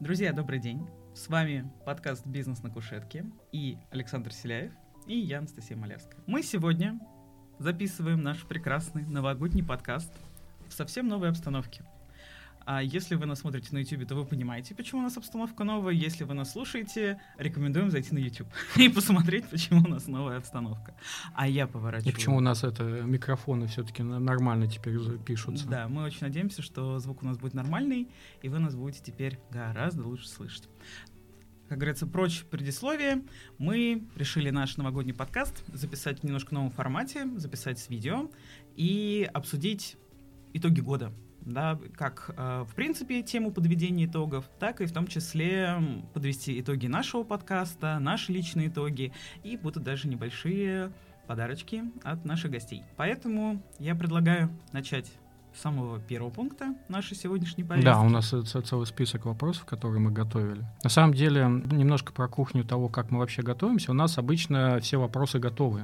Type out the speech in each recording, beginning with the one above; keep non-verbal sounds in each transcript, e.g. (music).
Друзья, добрый день. С вами подкаст «Бизнес на кушетке» и Александр Селяев, и я, Анастасия Малявская. Мы сегодня записываем наш прекрасный новогодний подкаст в совсем новой обстановке. А если вы нас смотрите на YouTube, то вы понимаете, почему у нас обстановка новая. Если вы нас слушаете, рекомендуем зайти на YouTube (laughs) и посмотреть, почему у нас новая обстановка. А я поворачиваю. И почему у нас это микрофоны все-таки нормально теперь пишутся. Да, мы очень надеемся, что звук у нас будет нормальный, и вы нас будете теперь гораздо лучше слышать. Как говорится, прочь предисловие, мы решили наш новогодний подкаст записать в немножко новом формате, записать с видео и обсудить итоги года да, как э, в принципе тему подведения итогов, так и в том числе подвести итоги нашего подкаста, наши личные итоги, и будут даже небольшие подарочки от наших гостей. Поэтому я предлагаю начать с самого первого пункта нашей сегодняшней повестки. Да, у нас целый список вопросов, которые мы готовили. На самом деле, немножко про кухню того, как мы вообще готовимся. У нас обычно все вопросы готовы.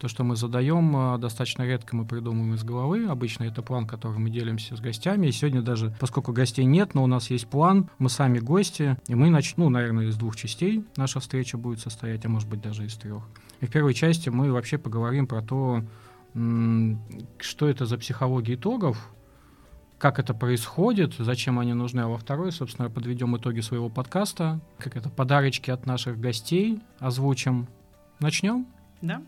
То, что мы задаем, а, достаточно редко мы придумываем из головы. Обычно это план, который мы делимся с гостями. И сегодня даже, поскольку гостей нет, но у нас есть план, мы сами гости, и мы начнем, ну, наверное, из двух частей наша встреча будет состоять, а может быть даже из трех. И в первой части мы вообще поговорим про то, что это за психология итогов, как это происходит, зачем они нужны, а во второй, собственно, подведем итоги своего подкаста, как это подарочки от наших гостей озвучим. Начнем? Да.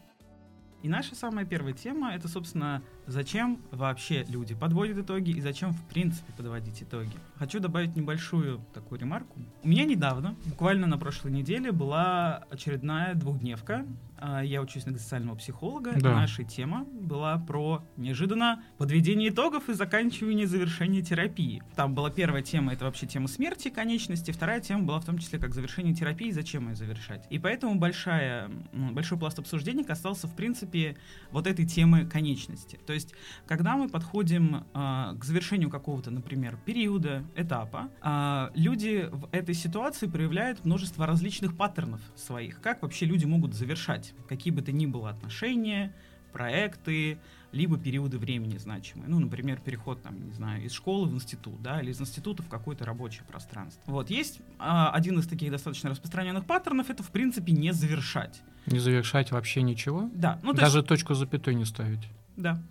И наша самая первая тема — это, собственно, зачем вообще люди подводят итоги и зачем, в принципе, подводить итоги. Хочу добавить небольшую такую ремарку. У меня недавно, буквально на прошлой неделе, была очередная двухдневка а, я учусь на социального психолога, да. и наша тема была про неожиданно подведение итогов и заканчивание завершения терапии. Там была первая тема, это вообще тема смерти, конечности, вторая тема была в том числе как завершение терапии, зачем ее завершать. И поэтому большая, большой пласт обсуждений касался, в принципе, вот этой темы конечности. То есть, когда мы подходим э, к завершению какого-то, например, периода, этапа, э, люди в этой ситуации проявляют множество различных паттернов своих, как вообще люди могут завершать какие бы то ни было отношения, проекты, либо периоды времени значимые. Ну, например, переход, там, не знаю, из школы в институт, да, или из института в какое-то рабочее пространство. Вот, есть а, один из таких достаточно распространенных паттернов, это, в принципе, не завершать. Не завершать вообще ничего? Да. Ну, Даже есть... точку запятой не ставить? Да.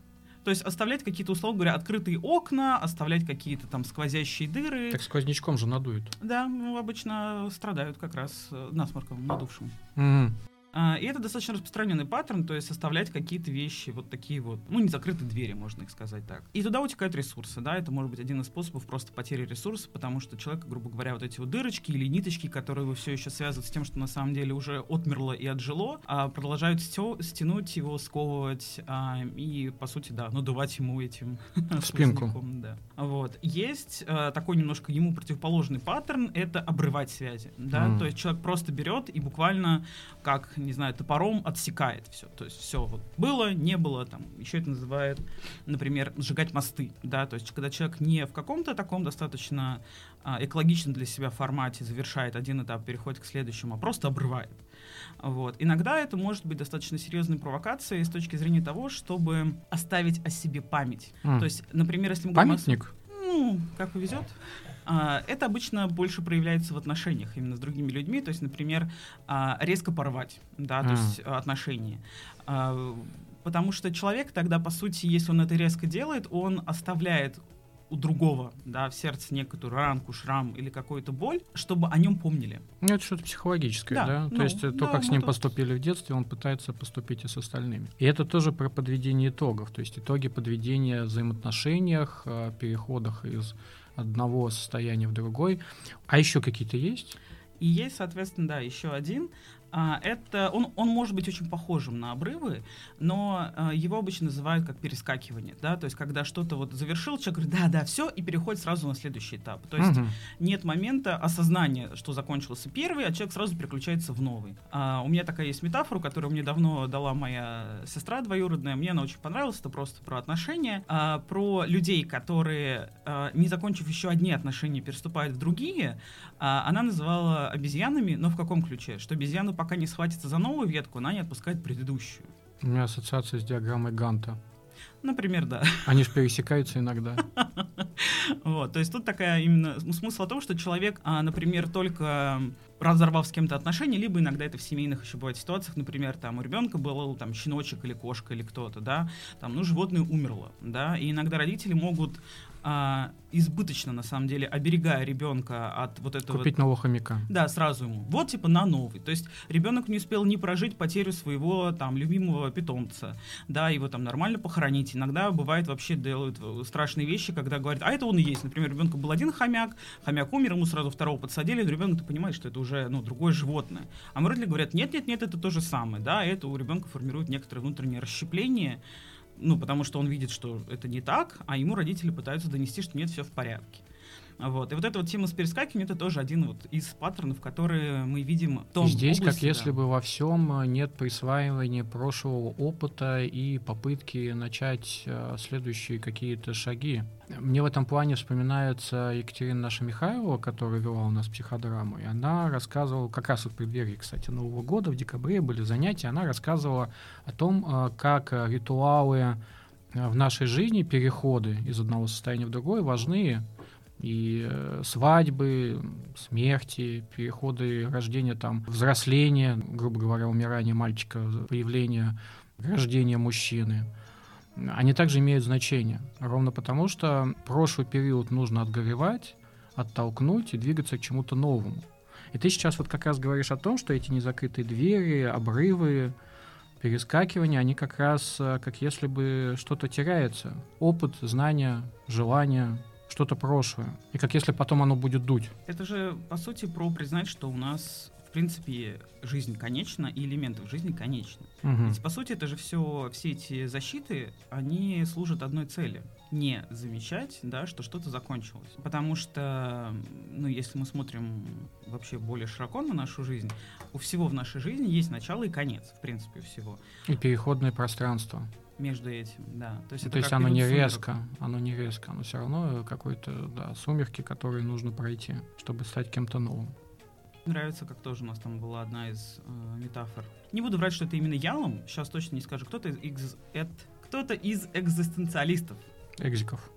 То есть оставлять какие-то, условно говоря, открытые окна, оставлять какие-то там сквозящие дыры. Так сквознячком же надуют. Да, ну, обычно страдают как раз э, насморком, надувшим. Mm. А, и это достаточно распространенный паттерн, то есть составлять какие-то вещи, вот такие вот, ну, не закрытые двери, можно их сказать так. И туда утекают ресурсы, да, это может быть один из способов просто потери ресурсов, потому что человек, грубо говоря, вот эти вот дырочки или ниточки, которые вы все еще связывают с тем, что на самом деле уже отмерло и отжило, а, продолжают стянуть его, сковывать а, и, по сути, да, надувать ему этим (laughs) спинку. Да. Вот. Есть а, такой немножко ему противоположный паттерн, это обрывать связи, да, mm. то есть человек просто берет и буквально как не знаю, топором отсекает все. То есть все вот было, не было, там, еще это называют, например, сжигать мосты, да, то есть когда человек не в каком-то таком достаточно а, экологичном для себя формате завершает один этап, переходит к следующему, а просто обрывает. Вот. Иногда это может быть достаточно серьезной провокацией с точки зрения того, чтобы оставить о себе память. Mm. То есть, например, если мы Памятник? Говорим. Ну, как повезет. А, это обычно больше проявляется в отношениях именно с другими людьми, то есть, например, а, резко порвать, да, то есть отношения. А, потому что человек тогда, по сути, если он это резко делает, он оставляет у другого, да, в сердце некоторую ранку, шрам или какую-то боль, чтобы о нем помнили. Ну, это что-то психологическое, да? да? Ну, то есть то, да, как с ним тут... поступили в детстве, он пытается поступить и с остальными. И это тоже про подведение итогов, то есть итоги подведения в взаимоотношениях, переходах из одного состояния в другой. А еще какие-то есть? И есть, соответственно, да, еще один. А, это он, он может быть очень похожим на обрывы, но а, его обычно называют как перескакивание, да, то есть когда что-то вот завершил, человек говорит, да, да, все, и переходит сразу на следующий этап. То есть угу. нет момента осознания, что закончился первый, а человек сразу переключается в новый. А, у меня такая есть метафора, которую мне давно дала моя сестра двоюродная, мне она очень понравилась, это просто про отношения, а, про людей, которые, а, не закончив еще одни отношения, переступают в другие, а, она называла обезьянами, но в каком ключе? Что обезьяны пока не схватится за новую ветку, она не отпускает предыдущую. У меня ассоциация с диаграммой Ганта. Например, да. Они же пересекаются иногда. (laughs) Вот, то есть тут такая именно смысл в том, что человек, а, например, только разорвав с кем-то отношения, либо иногда это в семейных еще бывает ситуациях, например, там у ребенка был там щеночек или кошка или кто-то, да, там, ну, животное умерло, да, и иногда родители могут а, избыточно, на самом деле, оберегая ребенка от вот этого... Купить нового хомяка. Да, сразу ему. Вот, типа, на новый. То есть ребенок не успел не прожить потерю своего, там, любимого питомца, да, его там нормально похоронить. Иногда бывает вообще делают э, страшные вещи, когда говорят, а это он и есть. Например, ребенка был один хомяк, хомяк умер, ему сразу второго подсадили, ребенок-то понимает, что это уже, ну, другое животное. А родители говорят, нет-нет-нет, это то же самое, да, это у ребенка формирует некоторое внутреннее расщепление, ну, потому что он видит, что это не так, а ему родители пытаются донести, что нет, все в порядке. Вот. И вот эта вот тема с перескакиванием это тоже один вот из паттернов, которые мы видим в том Здесь, области, как если да. бы во всем э, нет присваивания прошлого опыта и попытки начать э, следующие какие-то шаги. Мне в этом плане вспоминается Екатерина наша Михайлова, которая вела у нас психодраму, и она рассказывала, как раз в преддверии, кстати, Нового года, в декабре были занятия, она рассказывала о том, э, как ритуалы в нашей жизни, переходы из одного состояния в другое важны и э, свадьбы, смерти, переходы рождения, там, взросления, грубо говоря, умирание мальчика, появление, рождение мужчины, они также имеют значение. Ровно потому, что прошлый период нужно отгоревать, оттолкнуть и двигаться к чему-то новому. И ты сейчас вот как раз говоришь о том, что эти незакрытые двери, обрывы, перескакивания, они как раз э, как если бы что-то теряется. Опыт, знания, желания, что-то прошлое. И как если потом оно будет дуть. Это же, по сути, про признать, что у нас в принципе, жизнь конечна, и элементы в жизни конечны. Угу. Ведь, по сути, это же все, все эти защиты, они служат одной цели. Не замечать, да, что что-то закончилось. Потому что, ну, если мы смотрим вообще более широко на нашу жизнь, у всего в нашей жизни есть начало и конец, в принципе, всего. И переходное пространство между этим, да. То есть, ну, то есть оно не сумерок. резко, оно не резко, оно все равно какой-то, да, сумерки, которые нужно пройти, чтобы стать кем-то новым. Нравится, как тоже у нас там была одна из э, метафор. Не буду врать, что это именно Ялом, сейчас точно не скажу. Кто-то из, кто-то из экзистенциалистов. Экзиков.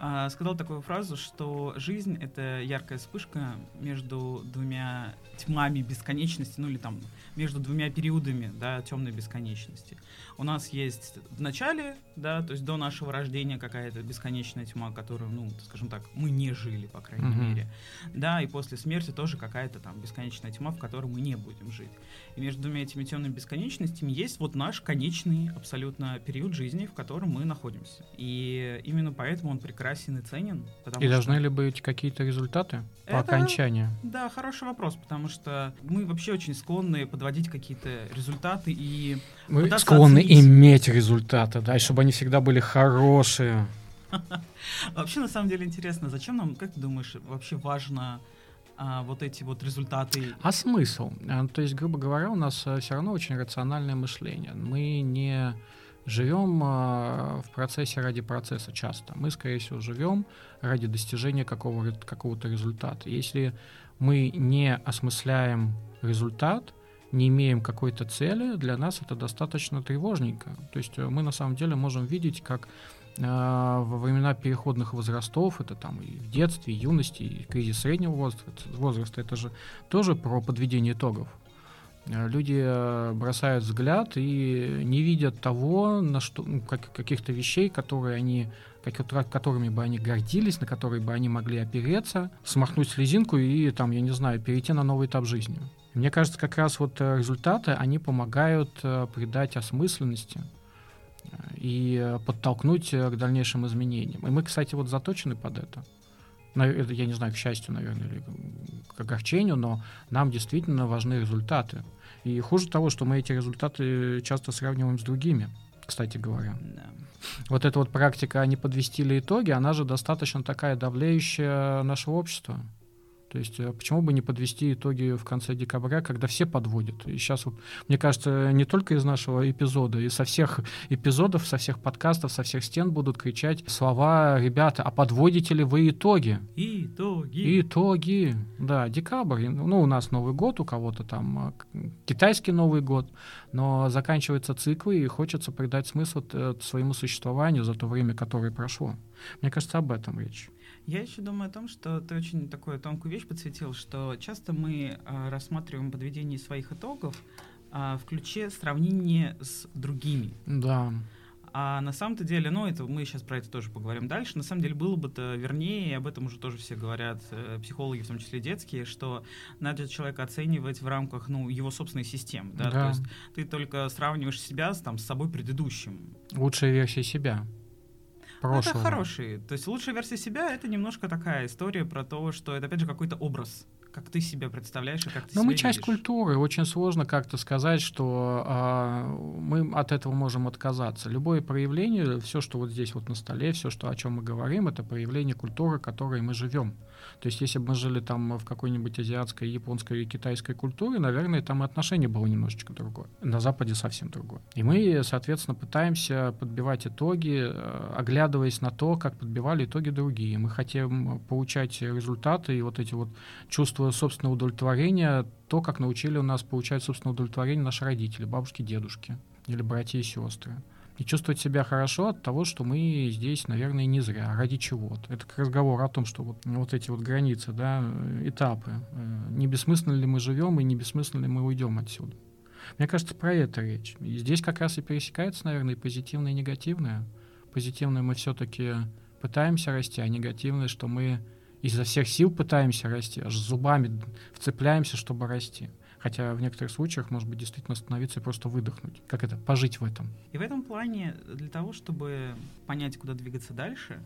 А, сказал такую фразу, что жизнь — это яркая вспышка между двумя тьмами бесконечности, ну или там между двумя периодами, да, темной бесконечности. У нас есть в начале, да, то есть до нашего рождения какая-то бесконечная тьма, которую, ну, скажем так, мы не жили, по крайней uh-huh. мере, да, и после смерти тоже какая-то там бесконечная тьма, в которой мы не будем жить. И между двумя этими темными бесконечностями есть вот наш конечный абсолютно период жизни, в котором мы находимся. И именно поэтому он прекрасен и ценен. И что... должны ли быть какие-то результаты по Это, окончанию? Да, хороший вопрос, потому что мы вообще очень склонны подводить какие-то результаты и мы склонны оценить. иметь результаты, да, и чтобы они всегда были хорошие. (laughs) Вообще, на самом деле, интересно, зачем нам, как ты думаешь, вообще важно а, вот эти вот результаты? А смысл? А, то есть, грубо говоря, у нас э, все равно очень рациональное мышление. Мы не живем а, в процессе ради процесса часто. Мы, скорее всего, живем ради достижения какого- какого-то результата. Если мы не осмысляем результат, не имеем какой-то цели, для нас это достаточно тревожненько. То есть э, мы на самом деле можем видеть, как э, во времена переходных возрастов, это там и в детстве, и юности, и кризис среднего возраста, возраста, это же тоже про подведение итогов. Э, люди э, бросают взгляд и не видят того, на что, ну, как, каких-то вещей, которые они, как, которыми бы они гордились, на которые бы они могли опереться, смахнуть слезинку и, там, я не знаю, перейти на новый этап жизни. Мне кажется, как раз вот э, результаты, они помогают придать осмысленности и подтолкнуть к дальнейшим изменениям. И мы, кстати, вот заточены под это. Я не знаю, к счастью, наверное, или к огорчению, но нам действительно важны результаты. И хуже того, что мы эти результаты часто сравниваем с другими, кстати говоря. Да. Вот эта вот практика «не подвести ли итоги», она же достаточно такая давляющая нашего общества. То есть э, почему бы не подвести итоги в конце декабря, когда все подводят? И сейчас, вот, мне кажется, не только из нашего эпизода, и со всех эпизодов, со всех подкастов, со всех стен будут кричать слова «Ребята, а подводите ли вы итоги?» Итоги. Итоги. Да, декабрь. Ну, у нас Новый год, у кого-то там э, китайский Новый год, но заканчиваются циклы, и хочется придать смысл э, своему существованию за то время, которое прошло. Мне кажется, об этом речь. Я еще думаю о том, что ты очень такую тонкую вещь подсветил, что часто мы э, рассматриваем подведение своих итогов э, в ключе сравнения с другими. Да. А на самом-то деле, ну, это мы сейчас про это тоже поговорим дальше. На самом деле было бы-то вернее, и об этом уже тоже все говорят, э, психологи, в том числе детские, что надо человека оценивать в рамках, ну, его собственной системы. Да? Да. То есть ты только сравниваешь себя с, там, с собой предыдущим. Лучшая версия себя. Ну, это Прошлого. хороший. То есть лучшая версия себя это немножко такая история про то, что это опять же какой-то образ, как ты себя представляешь и как ты Но себя мы часть видишь. культуры. Очень сложно как-то сказать, что а, мы от этого можем отказаться. Любое проявление, все, что вот здесь вот на столе, все, что, о чем мы говорим, это проявление культуры, которой мы живем. То есть, если бы мы жили там в какой-нибудь азиатской, японской или китайской культуре, наверное, там и отношение было немножечко другое. На Западе совсем другое. И мы, соответственно, пытаемся подбивать итоги, э, оглядываясь на то, как подбивали итоги другие. Мы хотим получать результаты и вот эти вот чувства собственного удовлетворения, то, как научили у нас получать собственное удовлетворение наши родители, бабушки, дедушки или братья и сестры. И чувствовать себя хорошо от того, что мы здесь, наверное, не зря. А Ради чего-то. Это разговор о том, что вот, вот эти вот границы, да, этапы. Э, Не бессмысленно ли мы живем и не бессмысленно ли мы уйдем отсюда. Мне кажется, про это речь. И здесь как раз и пересекается, наверное, и позитивное, и негативное. Позитивное мы все-таки пытаемся расти, а негативное, что мы изо всех сил пытаемся расти, аж зубами вцепляемся, чтобы расти. Хотя в некоторых случаях, может быть, действительно остановиться и просто выдохнуть. Как это? Пожить в этом. И в этом плане, для того, чтобы понять, куда двигаться дальше,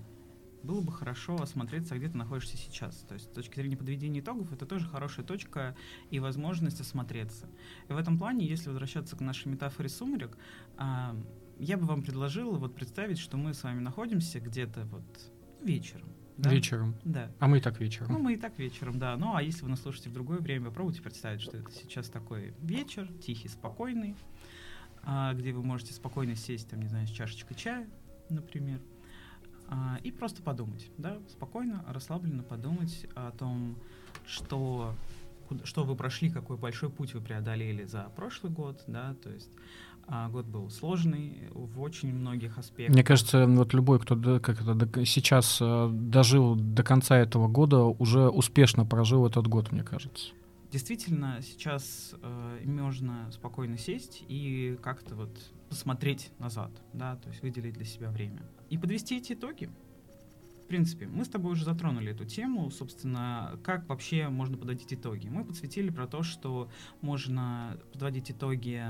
было бы хорошо осмотреться, где ты находишься сейчас. То есть с точки зрения подведения итогов, это тоже хорошая точка и возможность осмотреться. И в этом плане, если возвращаться к нашей метафоре сумерек, а, я бы вам предложила вот представить, что мы с вами находимся где-то вот вечером. Да? Вечером. Да. А мы и так Ну, вечером. мы и так вечером, да. Ну, а если вы нас слушаете в другое время, попробуйте представить, что это сейчас такой вечер, тихий, спокойный, а, где вы можете спокойно сесть, там, не знаю, с чашечкой чая, например, а, и просто подумать, да, спокойно, расслабленно подумать о том, что, что вы прошли, какой большой путь вы преодолели за прошлый год, да, то есть а, год был сложный в очень многих аспектах. Мне кажется, вот любой, кто как это, сейчас э, дожил до конца этого года, уже успешно прожил этот год, мне кажется. Действительно, сейчас э, можно спокойно сесть и как-то вот посмотреть назад, да, то есть выделить для себя время. И подвести эти итоги. В принципе, мы с тобой уже затронули эту тему, собственно, как вообще можно подводить итоги. Мы подсветили про то, что можно подводить итоги,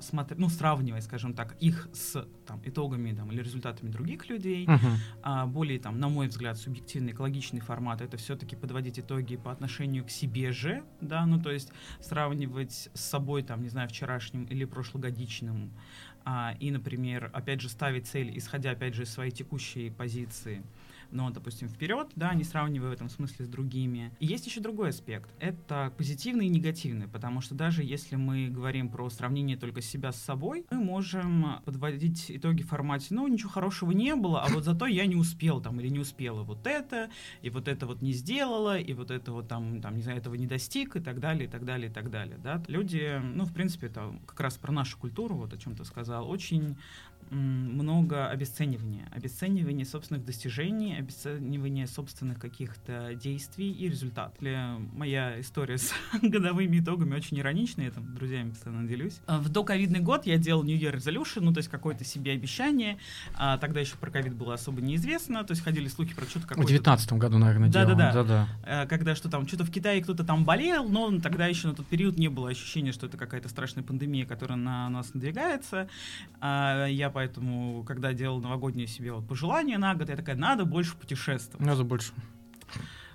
смотря, ну, сравнивая, скажем так, их с там, итогами там, или результатами других людей, Мгм. а, более, там, на мой взгляд, субъективный, экологичный формат это все-таки подводить итоги по отношению к себе же, да, ну то есть сравнивать с собой, там, не знаю, вчерашним или прошлогодичным, а, и, например, опять же, ставить цель, исходя, опять же, из своей текущей позиции, но, допустим, вперед, да, не сравнивая в этом смысле с другими. И есть еще другой аспект. Это позитивный и негативный, потому что даже если мы говорим про сравнение только себя с собой, мы можем подводить итоги в формате, ну, ничего хорошего не было, а вот зато я не успел там или не успела вот это, и вот это вот не сделала, и вот это вот там, там, не знаю, этого не достиг, и так далее, и так далее, и так далее, да. Люди, ну, в принципе, это как раз про нашу культуру, вот о чем ты сказал, очень много обесценивания. Обесценивания собственных достижений, обесценивания собственных каких-то действий и результатов. Для- Моя история с (laughs) годовыми итогами очень ироничная, я там друзьями постоянно делюсь. А В доковидный год я делал New Year Resolution, ну, то есть какое-то себе обещание. А, тогда еще про ковид было особо неизвестно, то есть ходили слухи про что-то В какое-то... девятнадцатом году, наверное, делал. Да-да-да. Да-да. Э, когда что там, что-то в Китае кто-то там болел, но тогда еще на тот период не было ощущения, что это какая-то страшная пандемия, которая на нас надвигается. А, я поэтому, когда делал новогоднее себе вот пожелание на год, я такая, надо больше путешествовать. Надо больше.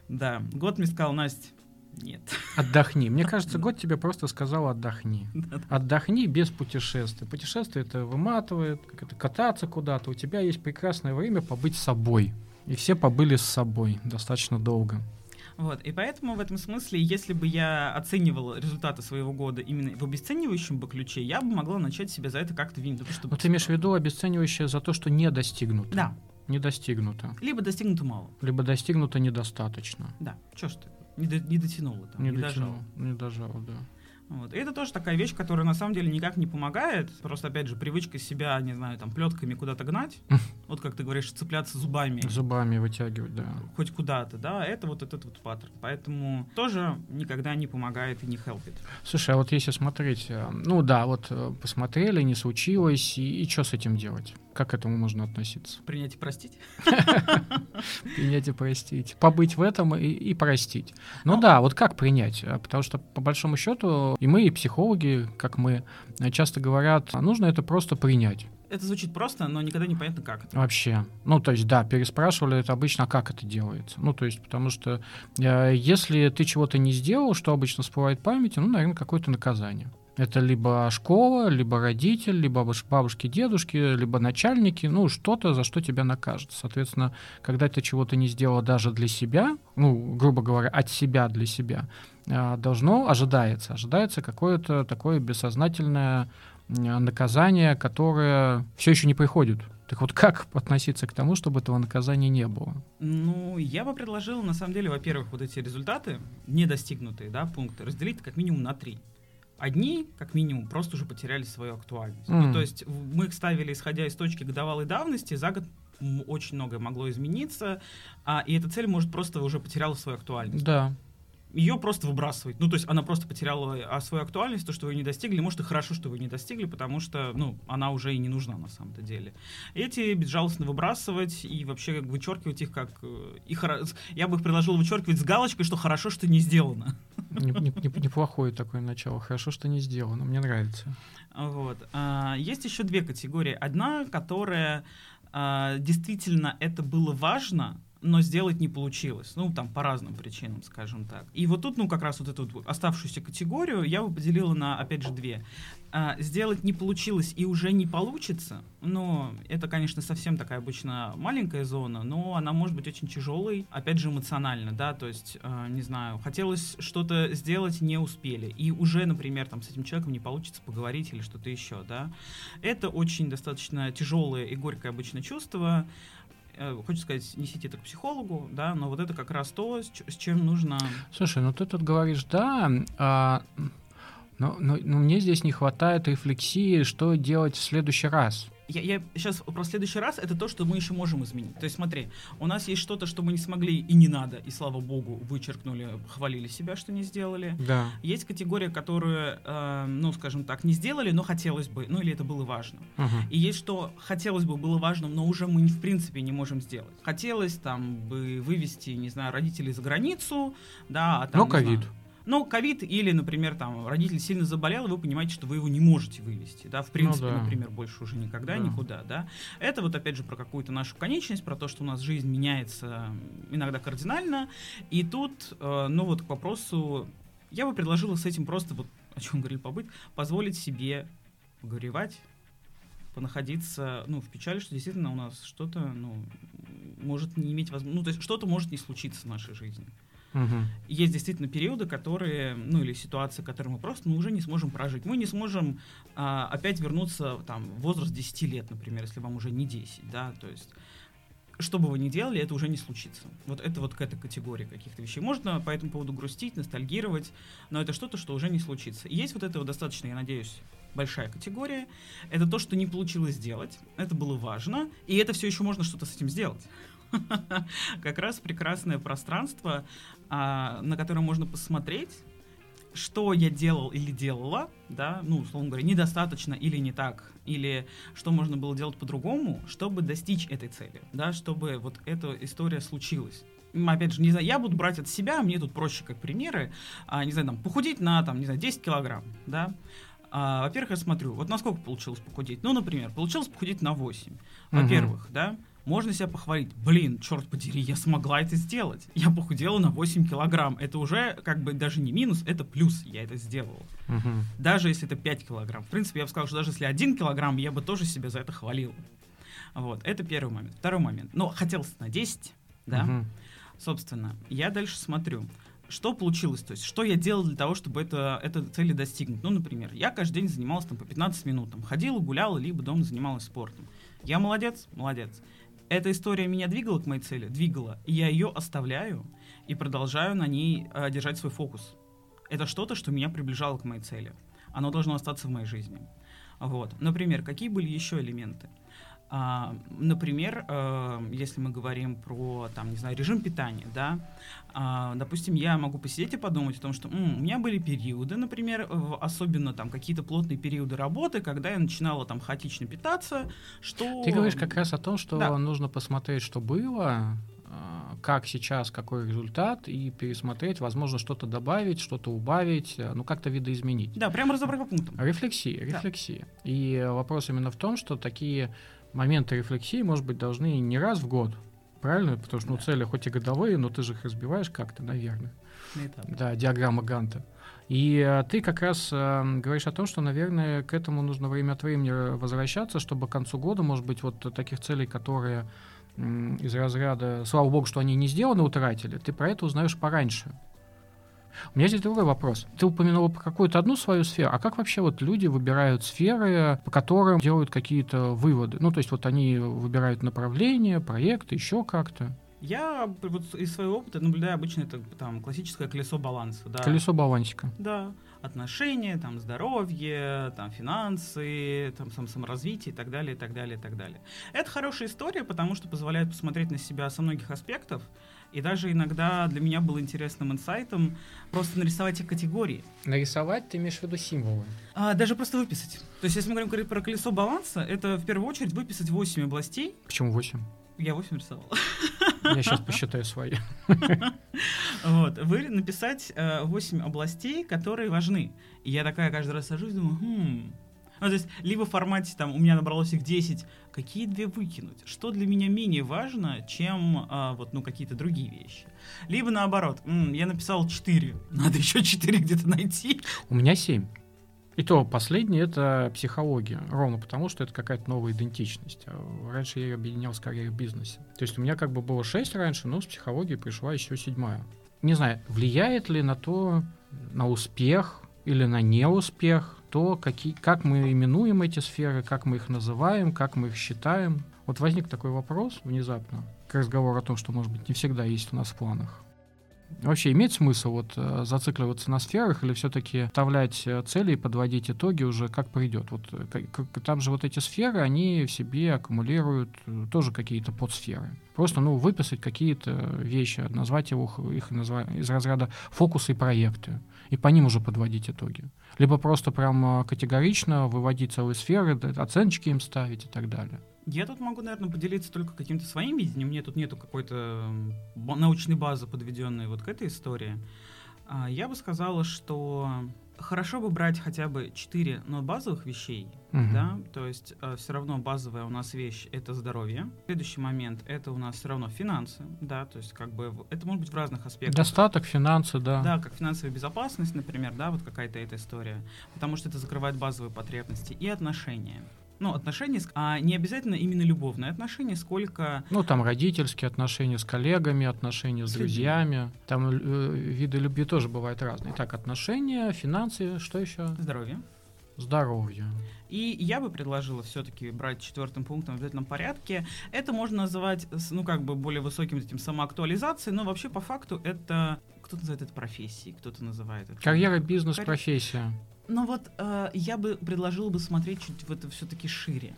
Да, год мне сказал, Настя, нет. Отдохни. Мне (laughs) кажется, год тебе просто сказал отдохни. Отдохни без путешествий. Путешествие это выматывает, это кататься куда-то. У тебя есть прекрасное время побыть собой. И все побыли с собой достаточно долго. Вот, и поэтому в этом смысле, если бы я оценивала результаты своего года именно в обесценивающем бы ключе, я бы могла начать себя за это как-то винить. потому что- Но ты имеешь в виду обесценивающее за то, что не достигнуто. Да, Не достигнуто. либо достигнуто мало. Либо достигнуто недостаточно. Да, чё ж ты, не, до- не дотянула там, Не, не, дотянул. Не дожал, да. Вот. И это тоже такая вещь, которая на самом деле никак не помогает. Просто, опять же, привычка себя, не знаю, там, плетками куда-то гнать. (laughs) вот как ты говоришь, цепляться зубами. Зубами вытягивать, да. Хоть куда-то, да, это вот этот вот паттерн. Поэтому тоже никогда не помогает и не хелпит. Слушай, а вот если смотреть, э, ну да, вот э, посмотрели, не случилось, и, и что с этим делать? Как к этому можно относиться? Принять и простить? (laughs) Принять и простить. Побыть в этом и, и простить. Ну, ну да, вот как принять? А, потому что, по большому счету, и мы, и психологи, как мы, э, часто говорят, нужно это просто принять. Это звучит просто, но никогда не понятно, как это. Вообще. Ну, то есть, да, переспрашивали это обычно, а как это делается. Ну, то есть, потому что э, если ты чего-то не сделал, что обычно всплывает в памяти, ну, наверное, какое-то наказание. Это либо школа, либо родитель, либо бабушки, дедушки, либо начальники, ну, что-то, за что тебя накажут. Соответственно, когда ты чего-то не сделал даже для себя, ну, грубо говоря, от себя для себя, э, должно, ожидается, ожидается какое-то такое бессознательное наказание, которое все еще не приходит. Так вот, как относиться к тому, чтобы этого наказания не было? Ну, я бы предложил, на самом деле, во-первых, вот эти результаты, недостигнутые, да, пункты, разделить как минимум на три. Одни, как минимум, просто уже потеряли свою актуальность. Mm. Ну, то есть мы их ставили, исходя из точки годовалой давности, за год очень многое могло измениться, а, и эта цель, может, просто уже потеряла свою актуальность. Да ее просто выбрасывать. Ну, то есть она просто потеряла а, свою актуальность, то, что вы не достигли. Может, и хорошо, что вы не достигли, потому что, ну, она уже и не нужна на самом-то деле. Эти безжалостно выбрасывать и вообще вычеркивать их как... Э, и хоро... Я бы их предложил вычеркивать с галочкой, что хорошо, что не сделано. Неплохое такое начало. Хорошо, что не сделано. Мне нравится. Вот. А, есть еще две категории. Одна, которая а, действительно это было важно, но сделать не получилось. Ну, там, по разным причинам, скажем так. И вот тут, ну, как раз вот эту оставшуюся категорию я бы поделила на, опять же, две. А, сделать не получилось и уже не получится, но это, конечно, совсем такая обычно маленькая зона, но она может быть очень тяжелой, опять же, эмоционально, да, то есть, э, не знаю, хотелось что-то сделать, не успели, и уже, например, там с этим человеком не получится поговорить или что-то еще, да. Это очень достаточно тяжелое и горькое обычно чувство, Э, хочу сказать, несите это к психологу, да, но вот это как раз то, с чем нужно... Слушай, ну ты тут говоришь, да, а, но, но, но мне здесь не хватает рефлексии, что делать в следующий раз я, я сейчас про следующий раз это то, что мы еще можем изменить. То есть смотри, у нас есть что-то, что мы не смогли и не надо, и слава богу, вычеркнули, хвалили себя, что не сделали. Да. Есть категория, которую, э, ну, скажем так, не сделали, но хотелось бы, ну или это было важно. Угу. И есть что хотелось бы, было важно, но уже мы в принципе не можем сделать. Хотелось там бы вывести, не знаю, родителей за границу, да, а там, но ковид. Знаю, ну, ковид или, например, там, родитель сильно заболел, и вы понимаете, что вы его не можете вывести, да, в принципе, ну, да. например, больше уже никогда, да. никуда, да. Это вот, опять же, про какую-то нашу конечность, про то, что у нас жизнь меняется иногда кардинально, и тут, э, ну, вот к вопросу, я бы предложила с этим просто, вот, о чем говорили побыть, позволить себе погоревать, понаходиться, ну, в печали, что действительно у нас что-то, ну, может не иметь возможности, ну, то есть что-то может не случиться в нашей жизни. Угу. Есть действительно периоды, которые, ну или ситуации, которые мы просто ну, уже не сможем прожить. Мы не сможем а, опять вернуться там, в возраст 10 лет, например, если вам уже не 10, да, то есть что бы вы ни делали, это уже не случится. Вот это вот к этой категории каких-то вещей. Можно по этому поводу грустить, ностальгировать, но это что-то, что уже не случится. И есть вот этого достаточно, я надеюсь, большая категория. Это то, что не получилось сделать. Это было важно. И это все еще можно что-то с этим сделать. (laughs) Как раз прекрасное пространство, а, на котором можно посмотреть, что я делал или делала, да, ну, условно говоря, недостаточно или не так, или что можно было делать по-другому, чтобы достичь этой цели, да, чтобы вот эта история случилась. Опять же, не знаю, я буду брать от себя, мне тут проще как примеры, а, не знаю, там, похудеть на, там, не знаю, 10 килограмм, да, а, во-первых, я смотрю, вот насколько получилось похудеть, ну, например, получилось похудеть на 8, во-первых, угу. да, можно себя похвалить. Блин, черт подери, я смогла это сделать. Я похудела на 8 килограмм. Это уже как бы даже не минус, это плюс. Я это сделал. Угу. Даже если это 5 килограмм. В принципе, я бы сказал, что даже если 1 килограмм, я бы тоже себя за это хвалил. Вот, это первый момент. Второй момент. Но хотелось на 10, да. Угу. Собственно, я дальше смотрю что получилось, то есть что я делал для того, чтобы это, это цели достигнуть. Ну, например, я каждый день занимался там по 15 минут, там, ходила, гуляла, либо дома занималась спортом. Я молодец? Молодец эта история меня двигала к моей цели? Двигала. И я ее оставляю и продолжаю на ней э, держать свой фокус. Это что-то, что меня приближало к моей цели. Оно должно остаться в моей жизни. Вот. Например, какие были еще элементы? А, например, э, если мы говорим про, там, не знаю, режим питания, да, а, допустим, я могу посидеть и подумать о том, что м, у меня были периоды, например, особенно там какие-то плотные периоды работы, когда я начинала там хаотично питаться, что... Ты говоришь как раз о том, что Да. нужно посмотреть, что было, а, как сейчас, какой результат, и пересмотреть, возможно, что-то добавить, что-то убавить, а, ну как-то видоизменить. Да, прямо разобрать по пунктам. Рефлексия, Да. рефлексия. И э, вопрос именно в том, что такие моменты рефлексии, может быть, должны не раз в год, правильно? Потому что ну, Да. цели хоть и годовые, но ты же их разбиваешь как-то, наверное. На этап. Да, диаграмма Ганта. И э, ты как раз э, говоришь о том, что, наверное, к этому нужно время от времени э, возвращаться, чтобы к концу года, может быть, вот таких целей, которые из разряда, слава богу, что они не сделаны, утратили, ты про это узнаешь пораньше. У меня здесь другой вопрос. Ты упомянул про какую-то одну свою сферу, а как вообще вот люди выбирают сферы, по которым делают какие-то выводы? Ну, то есть вот они выбирают направление, проекты, еще как-то. Я вот из своего опыта наблюдаю обычно это там классическое колесо баланса, да. Колесо балансика. Да, отношения, там, здоровье, там, финансы, там, сам саморазвитие и так далее, и так далее, и так далее. Это хорошая история, потому что позволяет посмотреть на себя со многих аспектов, и даже иногда для меня было интересным инсайтом просто нарисовать эти категории. Нарисовать ты имеешь в виду символы? А, даже просто выписать. То есть, если мы говорим про колесо баланса, это в первую очередь выписать 8 областей. Почему 8? Я 8 рисовал. Я сейчас посчитаю свои. (laughs) Вот, вы написать э, 8 областей, которые важны. И я такая каждый раз сажусь и думаю, хм. Ну, то есть, либо в формате, там, у меня набралось их 10, какие две выкинуть? Что для меня менее важно, чем, а, вот, ну, какие-то другие вещи? Либо наоборот, «М, я написал 4, (laughs) надо еще 4 где-то найти. У меня 7. И то последнее это психология. Ровно потому, что это какая-то новая идентичность. А Раньше я ее объединял скорее в бизнесе. То есть у меня как бы было 6 раньше, но с психологией пришла еще седьмая. Не знаю, влияет ли на то, на успех или на неуспех, то, какие, как мы именуем эти сферы, как мы их называем, как мы их считаем. Вот возник такой вопрос внезапно к разговору о том, что, может быть, не всегда есть у нас в планах. Вообще имеет смысл вот э, зацикливаться на сферах или все-таки вставлять э, цели и подводить итоги уже как придет? Вот э, как- как- там же вот эти сферы, они в себе аккумулируют э, тоже какие-то подсферы. Просто, ну, выписать какие-то вещи, назвать его, х- их назва- из разряда фокусы и проекты, и по ним уже подводить итоги. Либо просто прям э, категорично выводить целые сферы, оценочки им ставить и так далее. Я тут могу, наверное, поделиться только каким-то своим видением. Мне тут нету какой-то научной базы, подведенной вот к этой истории. А, Я бы сказала, что хорошо бы брать хотя бы 4 но базовых вещей, Мгм. да, то есть все равно базовая у нас вещь это здоровье. Следующий момент это у нас все равно финансы, да, то есть как бы это может быть в разных аспектах. Достаток, финансы, да. Да, как финансовая безопасность, например, да, вот какая-то эта история, потому что это закрывает базовые потребности и отношения. Ну, отношения, а не обязательно именно любовные отношения, сколько Ну, там родительские отношения с коллегами, отношения с, С людьми. друзьями. Там э, виды любви тоже бывают разные. Так, отношения, финансы, что еще? здоровье. Здоровье. И я бы предложила все-таки брать четвертым пунктом в обязательном порядке. Это можно называть, ну, как бы более высоким этим самоактуализацией, но вообще по факту это... Кто-то называет это профессией, кто-то называет это... Карьера, бизнес, Карь- профессия. Но вот э, я бы предложила бы смотреть чуть в это все-таки шире.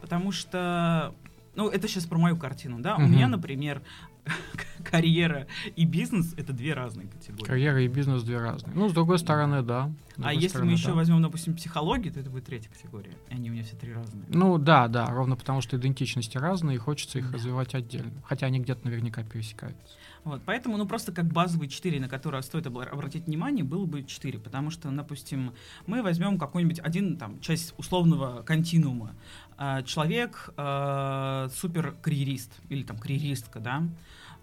Потому что, ну, это сейчас про мою картину, да. У Мгм. меня, например, (laughs) карьера и бизнес это две разные категории. Карьера и бизнес две разные. Ну, с другой стороны, да. А если стороны, мы еще да. возьмем, допустим, психологию, то это будет третья категория. Они у меня все три разные. Ну, да, да, ровно потому что идентичности разные, и хочется их Да. развивать отдельно. Хотя они где-то наверняка пересекаются. Вот, поэтому, ну, просто как базовые четыре, на которые стоит обратить внимание, было бы четыре. Потому что, допустим, мы возьмем какой-нибудь один, там, часть условного континуума. А, Человек а, супер-карьерист или там карьеристка, да,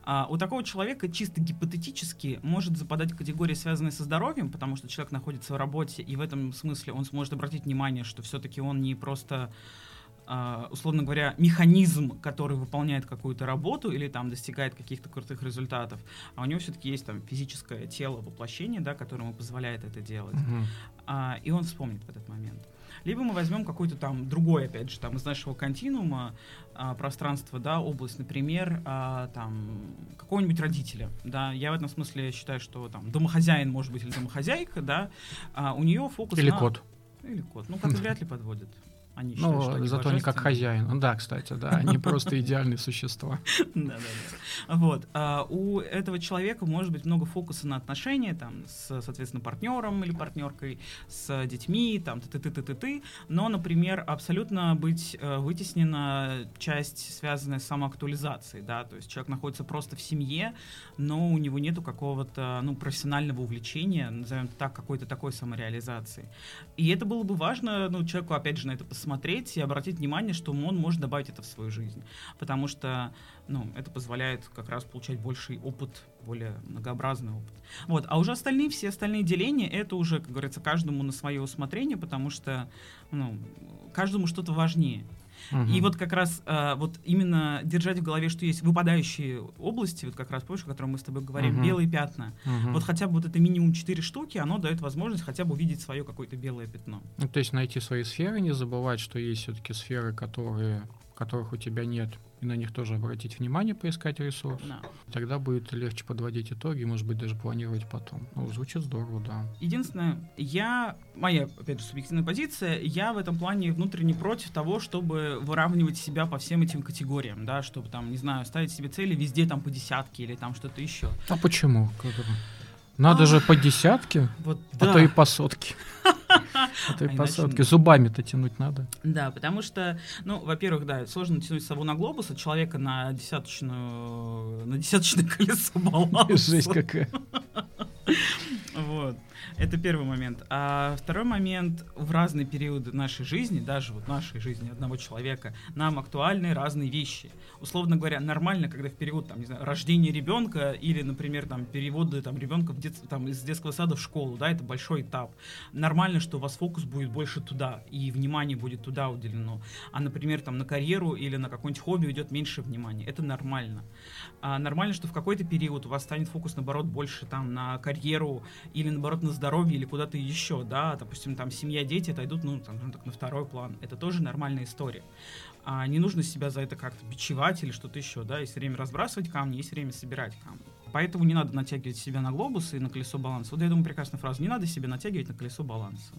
а у такого человека чисто гипотетически может западать категория, связанная со здоровьем, потому что человек находится в работе, и в этом смысле он сможет обратить внимание, что все-таки он не просто а, условно говоря, механизм, который выполняет какую-то работу или там достигает каких-то крутых результатов, а у него все-таки есть там физическое тело, воплощение, да, которое ему позволяет это делать, Мгм. а, и он вспомнит в этот момент. Либо мы возьмем какой-то там другой, опять же, там из нашего континуума а, пространство, да, область, например, а, там какого-нибудь родителя, да, я в этом смысле считаю, что там домохозяин может быть или домохозяйка, да, а у нее фокус Или на- кот. или кот, ну коты вряд ли подводят. Они считают, что Ну, они зато не как хозяин. Ну Да, кстати, да, они (laughs) просто идеальные существа. Да, да, да. Вот. А у этого человека может быть много фокуса на отношения, там, с, соответственно, партнером или партнеркой, с детьми, там, ты ты ты ты ты но, например, абсолютно быть э, вытеснена часть, связанная с самоактуализацией, да, то есть человек находится просто в семье, но у него нету какого-то, ну, профессионального увлечения, назовем так, какой-то такой самореализации. И это было бы важно, ну, человеку, опять же, на это посмотреть и обратить внимание, что он может добавить это в свою жизнь. Потому что, ну, это позволяет как раз получать больший опыт, более многообразный опыт. Вот. А уже остальные, все остальные деления, это уже, как говорится, каждому на свое усмотрение, потому что, ну, каждому что-то важнее. И Мгм. вот как раз э, вот именно держать в голове, что есть выпадающие области, вот как раз, помнишь, о котором мы с тобой говорим, Мгм. белые пятна. Мгм. Вот хотя бы вот это минимум 4 штуки, оно дает возможность хотя бы увидеть свое какое-то белое пятно. Ну, то есть найти свои сферы, не забывать, что есть все-таки сферы, которые, которых у тебя нет, и на них тоже обратить внимание, поискать ресурс. Да. Тогда будет легче подводить итоги, может быть, даже планировать потом. Ну, звучит здорово, да. Единственное, я, моя, опять же, субъективная позиция, я в этом плане внутренне против того, чтобы выравнивать себя по всем этим категориям, да, чтобы там, не знаю, ставить себе цели везде там по десятке или там что-то еще. А почему? Надо А. же по десятке, Вот, а да. то и по сотке. (laughs) А то А и по иначе- сотке. Зубами-то тянуть надо. Да, потому что, ну, во-первых, да, сложно тянуть сову на глобус, от человека на десяточную, на десяточное (laughs) колесо баланса. Жесть какая. (laughs) Вот. Это первый момент. А второй момент, в разные периоды нашей жизни, даже вот нашей жизни одного человека, нам актуальны разные вещи. Условно говоря, нормально, когда в период, там, не знаю, рождения ребенка или, например, там, переводы там, ребенка в дет- там, из детского сада в школу, да, это большой этап. Нормально, что у вас фокус будет больше туда, и внимание будет туда уделено. А, например, там, на карьеру или на какое-нибудь хобби уйдет меньше внимания. Это нормально. А нормально, что в какой-то период у вас станет фокус, наоборот, больше там на карьеру или, наоборот, на здоровье или куда-то еще, да, допустим, там семья, дети отойдут, ну, там, скажем так, на второй план. Это тоже нормальная история. А не нужно себя за это как-то бичевать или что-то еще, да, есть время разбрасывать камни, есть время собирать камни. Поэтому не надо натягивать себя на глобус и на колесо баланса. Вот я думаю, прекрасная фраза. Не надо себя натягивать на колесо баланса.